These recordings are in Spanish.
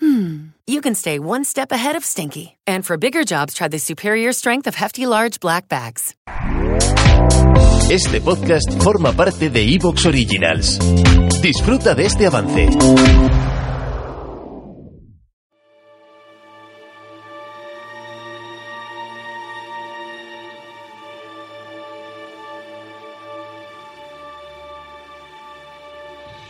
hmm, you can stay one step ahead of stinky. And for bigger jobs, try the superior strength of Hefty Large Black Bags. Este podcast forma parte de Evox Originals. Disfruta de este avance.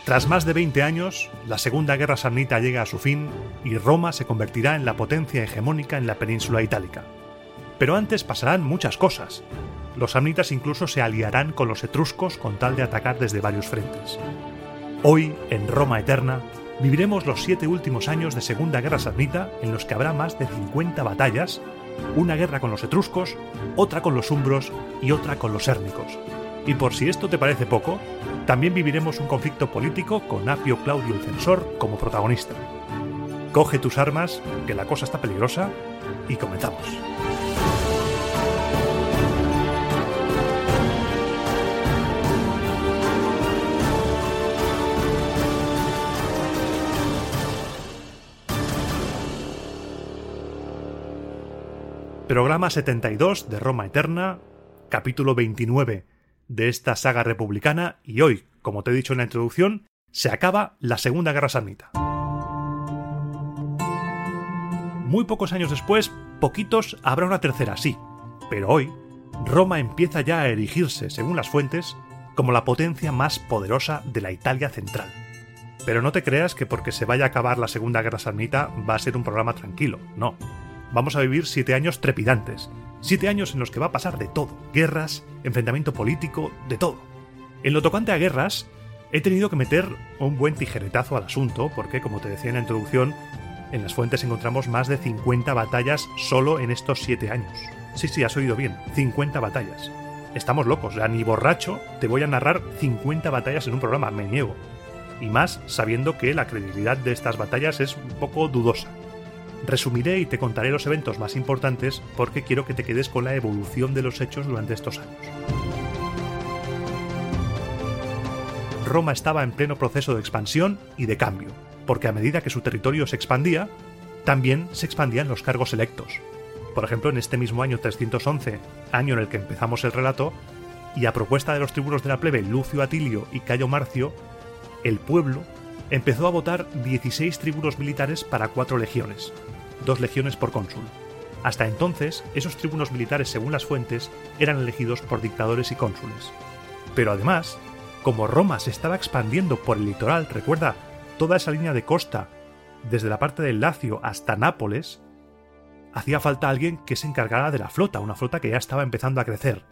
Tras más de 20 años, la Segunda Guerra Samnita llega a su fin y Roma se convertirá en la potencia hegemónica en la península itálica. Pero antes pasarán muchas cosas. Los samnitas incluso se aliarán con los etruscos con tal de atacar desde varios frentes. Hoy, en Roma Eterna, viviremos los siete últimos años de Segunda Guerra Samnita en los que habrá más de 50 batallas, una guerra con los etruscos, otra con los umbros y otra con los érnicos. Y por si esto te parece poco, también viviremos un conflicto político con Apio Claudio el Censor como protagonista. Coge tus armas, que la cosa está peligrosa, y comenzamos. Programa 72 de Roma Eterna, capítulo 29 de esta saga republicana y hoy, como te he dicho en la introducción, se acaba la Segunda Guerra Samnita. Muy pocos años después, poquitos habrá una tercera, sí, pero hoy, Roma empieza ya a erigirse, según las fuentes, como la potencia más poderosa de la Italia central. Pero no te creas que porque se vaya a acabar la Segunda Guerra Samnita va a ser un programa tranquilo, no. Vamos a vivir siete años trepidantes, Siete años en los que va a pasar de todo. Guerras, enfrentamiento político, de todo. En lo tocante a guerras, he tenido que meter un buen tijeretazo al asunto, porque, como te decía en la introducción, en las fuentes encontramos más de 50 batallas solo en estos siete años. Sí, sí, has oído bien, 50 batallas. Estamos locos, ya ni borracho te voy a narrar 50 batallas en un programa, me niego. Y más sabiendo que la credibilidad de estas batallas es un poco dudosa. Resumiré y te contaré los eventos más importantes porque quiero que te quedes con la evolución de los hechos durante estos años. Roma estaba en pleno proceso de expansión y de cambio, porque a medida que su territorio se expandía, también se expandían los cargos electos. Por ejemplo, en este mismo año 311, año en el que empezamos el relato, y a propuesta de los tribunos de la plebe Lucio Atilio y Cayo Marcio, el pueblo empezó a votar 16 tribunos militares para cuatro legiones, dos legiones por cónsul. Hasta entonces, esos tribunos militares, según las fuentes, eran elegidos por dictadores y cónsules. Pero además, como Roma se estaba expandiendo por el litoral, recuerda, toda esa línea de costa, desde la parte del Lacio hasta Nápoles, hacía falta alguien que se encargara de la flota, una flota que ya estaba empezando a crecer.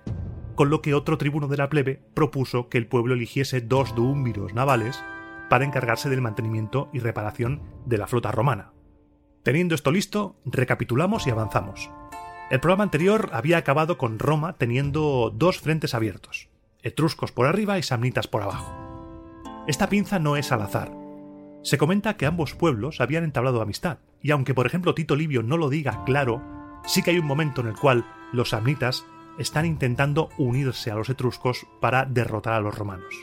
Con lo que otro tribuno de la plebe propuso que el pueblo eligiese dos duúmviros navales para encargarse del mantenimiento y reparación de la flota romana. Teniendo esto listo, recapitulamos y avanzamos. El programa anterior había acabado con Roma teniendo dos frentes abiertos, etruscos por arriba y samnitas por abajo. Esta pinza no es al azar. Se comenta que ambos pueblos habían entablado amistad, y aunque por ejemplo Tito Livio no lo diga claro, sí que hay un momento en el cual los samnitas están intentando unirse a los etruscos para derrotar a los romanos.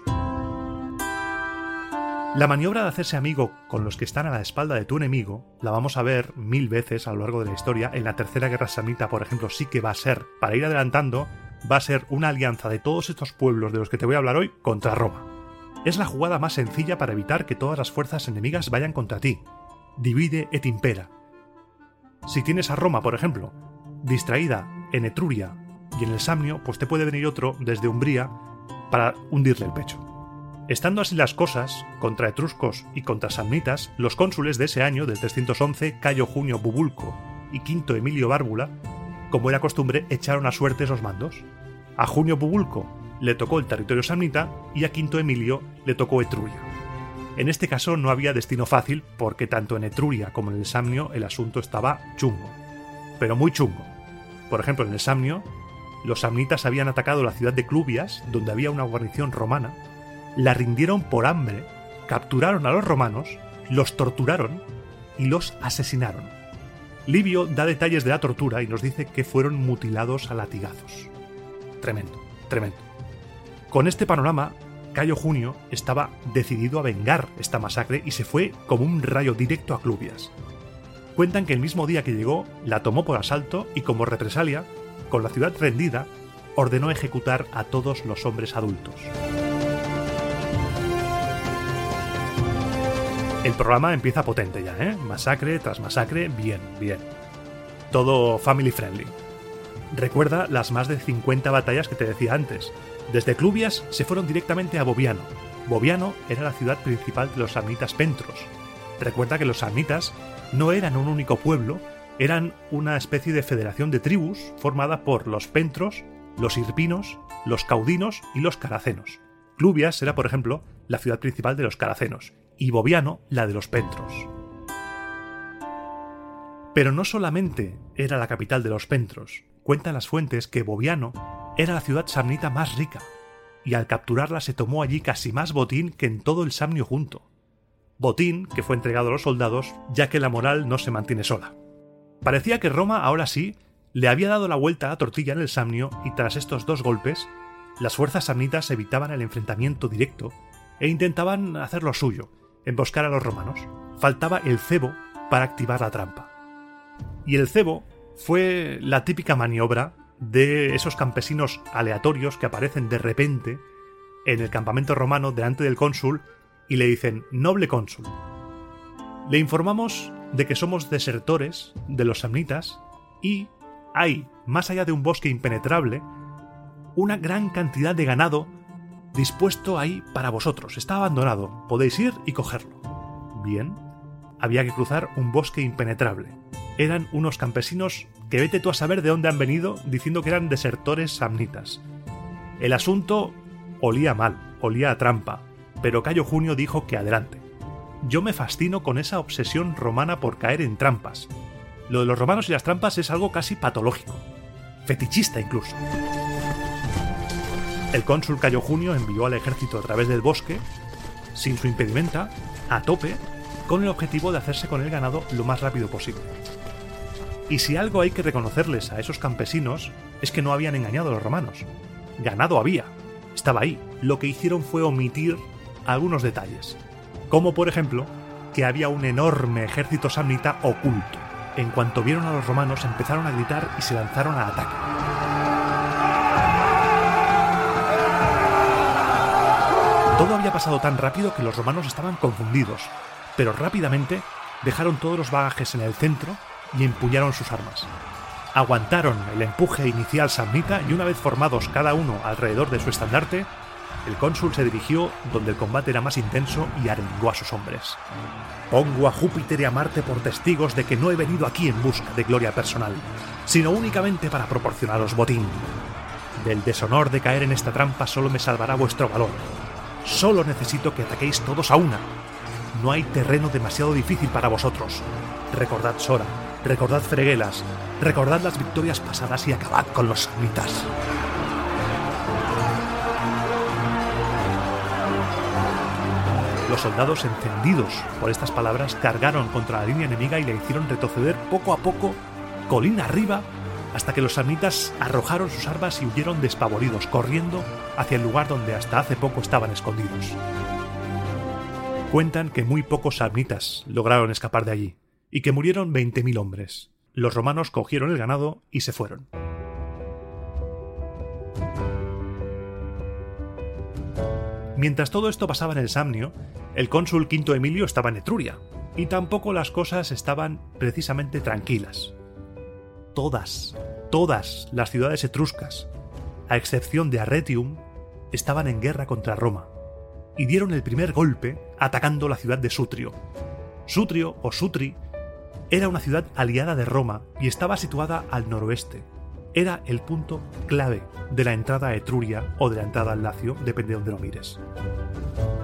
La maniobra de hacerse amigo con los que están a la espalda de tu enemigo la vamos a ver mil veces a lo largo de la historia. En la Tercera Guerra Samnita, por ejemplo, sí que va a ser, para ir adelantando, va a ser una alianza de todos estos pueblos de los que te voy a hablar hoy contra Roma. Es la jugada más sencilla para evitar que todas las fuerzas enemigas vayan contra ti. Divide et impera. Si tienes a Roma, por ejemplo, distraída en Etruria y en el Samnio, pues te puede venir otro desde Umbría para hundirle el pecho. Estando así las cosas, contra etruscos y contra samnitas, los cónsules de ese año, del 311, Cayo Junio Bubulco y Quinto Emilio Bárbula, como era costumbre, echaron a suerte esos mandos. A Junio Bubulco le tocó el territorio samnita y a Quinto Emilio le tocó Etruria. En este caso no había destino fácil porque tanto en Etruria como en el Samnio el asunto estaba chungo, pero muy chungo. Por ejemplo, en el Samnio, los samnitas habían atacado la ciudad de Clubias, donde había una guarnición romana, la rindieron por hambre, capturaron a los romanos, los torturaron y los asesinaron. Livio da detalles de la tortura y nos dice que fueron mutilados a latigazos. Tremendo, tremendo. Con este panorama, Cayo Junio estaba decidido a vengar esta masacre y se fue como un rayo directo a Clubias. Cuentan que el mismo día que llegó, la tomó por asalto y como represalia, con la ciudad rendida, ordenó ejecutar a todos los hombres adultos. El programa empieza potente ya, ¿eh? Masacre tras masacre, bien, bien. Todo family friendly. Recuerda las más de 50 batallas que te decía antes. Desde Clubias se fueron directamente a Boviano. Boviano era la ciudad principal de los samnitas pentros. Recuerda que los samnitas no eran un único pueblo, eran una especie de federación de tribus formada por los pentros, los irpinos, los caudinos y los caracenos. Clubias era, por ejemplo, la ciudad principal de los caracenos, y Boviano la de los pentros. Pero no solamente era la capital de los pentros, cuentan las fuentes que Boviano era la ciudad samnita más rica, y al capturarla se tomó allí casi más botín que en todo el Samnio junto. Botín que fue entregado a los soldados, ya que la moral no se mantiene sola. Parecía que Roma ahora sí le había dado la vuelta a la tortilla en el Samnio y tras estos dos golpes, las fuerzas samnitas evitaban el enfrentamiento directo e intentaban hacer lo suyo, emboscar a los romanos. Faltaba el cebo para activar la trampa. Y el cebo fue la típica maniobra de esos campesinos aleatorios que aparecen de repente en el campamento romano delante del cónsul y le dicen noble cónsul. Le informamos de que somos desertores de los samnitas y hay, más allá de un bosque impenetrable, una gran cantidad de ganado dispuesto ahí para vosotros. Está abandonado. Podéis ir y cogerlo. Bien. Había que cruzar un bosque impenetrable. Eran unos campesinos que vete tú a saber de dónde han venido diciendo que eran desertores samnitas. El asunto olía mal, olía a trampa, pero Cayo Junio dijo que adelante. Yo me fascino con esa obsesión romana por caer en trampas. Lo de los romanos y las trampas es algo casi patológico, fetichista incluso. El cónsul Cayo Junio envió al ejército a través del bosque, sin su impedimenta, a tope, con el objetivo de hacerse con el ganado lo más rápido posible. Y si algo hay que reconocerles a esos campesinos es que no habían engañado a los romanos. Ganado había, estaba ahí. Lo que hicieron fue omitir algunos detalles, como por ejemplo que había un enorme ejército samnita oculto. En cuanto vieron a los romanos empezaron a gritar y se lanzaron al ataque. Todo había pasado tan rápido que los romanos estaban confundidos, pero rápidamente dejaron todos los bagajes en el centro y empuñaron sus armas. Aguantaron el empuje inicial samnita y una vez formados cada uno alrededor de su estandarte, el cónsul se dirigió donde el combate era más intenso y arengó a sus hombres. Pongo a Júpiter y a Marte por testigos de que no he venido aquí en busca de gloria personal, sino únicamente para proporcionaros botín. Del deshonor de caer en esta trampa solo me salvará vuestro valor, Solo necesito que ataquéis todos a una. No hay terreno demasiado difícil para vosotros. Recordad Sora, recordad Freguelas, recordad las victorias pasadas y acabad con los samnitas. Los soldados encendidos por estas palabras cargaron contra la línea enemiga y le hicieron retroceder poco a poco, colina arriba, hasta que los samnitas arrojaron sus armas y huyeron despavoridos, corriendo hacia el lugar donde hasta hace poco estaban escondidos. Cuentan que muy pocos samnitas lograron escapar de allí, y que murieron 20.000 hombres. Los romanos cogieron el ganado y se fueron. Mientras todo esto pasaba en el Samnio, el cónsul Quinto Emilio estaba en Etruria, y tampoco las cosas estaban precisamente tranquilas todas, todas las ciudades etruscas, a excepción de Arretium, estaban en guerra contra Roma, y dieron el primer golpe atacando la ciudad de Sutrio. Sutrio o Sutri era una ciudad aliada de Roma y estaba situada al noroeste. Era el punto clave de la entrada a Etruria o de la entrada al Lacio, depende de donde lo mires.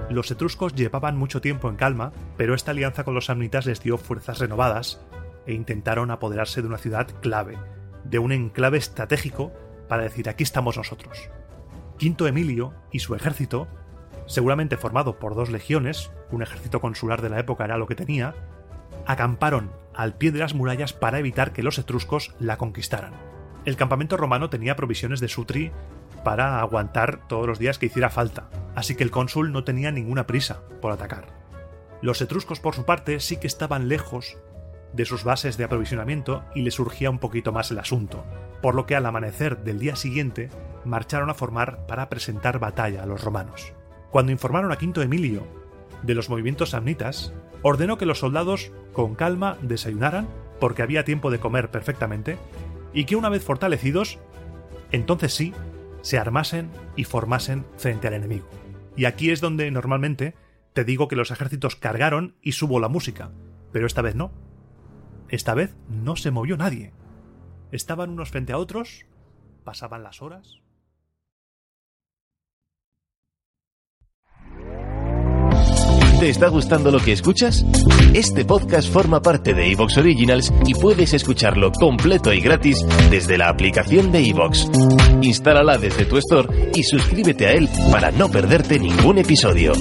Los etruscos llevaban mucho tiempo en calma, pero esta alianza con los samnitas les dio fuerzas renovadas e intentaron apoderarse de una ciudad clave, de un enclave estratégico para decir aquí estamos nosotros. Quinto Emilio y su ejército, seguramente formado por dos legiones, un ejército consular de la época era lo que tenía, acamparon al pie de las murallas para evitar que los etruscos la conquistaran. El campamento romano tenía provisiones de sutri para aguantar todos los días que hiciera falta, así que el cónsul no tenía ninguna prisa por atacar. Los etruscos, por su parte, sí que estaban lejos de sus bases de aprovisionamiento y les surgía un poquito más el asunto, por lo que al amanecer del día siguiente marcharon a formar para presentar batalla a los romanos. Cuando informaron a Quinto Emilio de los movimientos samnitas, ordenó que los soldados con calma desayunaran, porque había tiempo de comer perfectamente, y que una vez fortalecidos, entonces sí, se armasen y formasen frente al enemigo. Y aquí es donde normalmente te digo que los ejércitos cargaron y subo la música, pero esta vez no. Esta vez no se movió nadie. Estaban unos frente a otros, pasaban las horas. ¿Te está gustando lo que escuchas? Este podcast forma parte de Evox Originals y puedes escucharlo completo y gratis desde la aplicación de Evox. Instálala desde tu store y suscríbete a él para no perderte ningún episodio.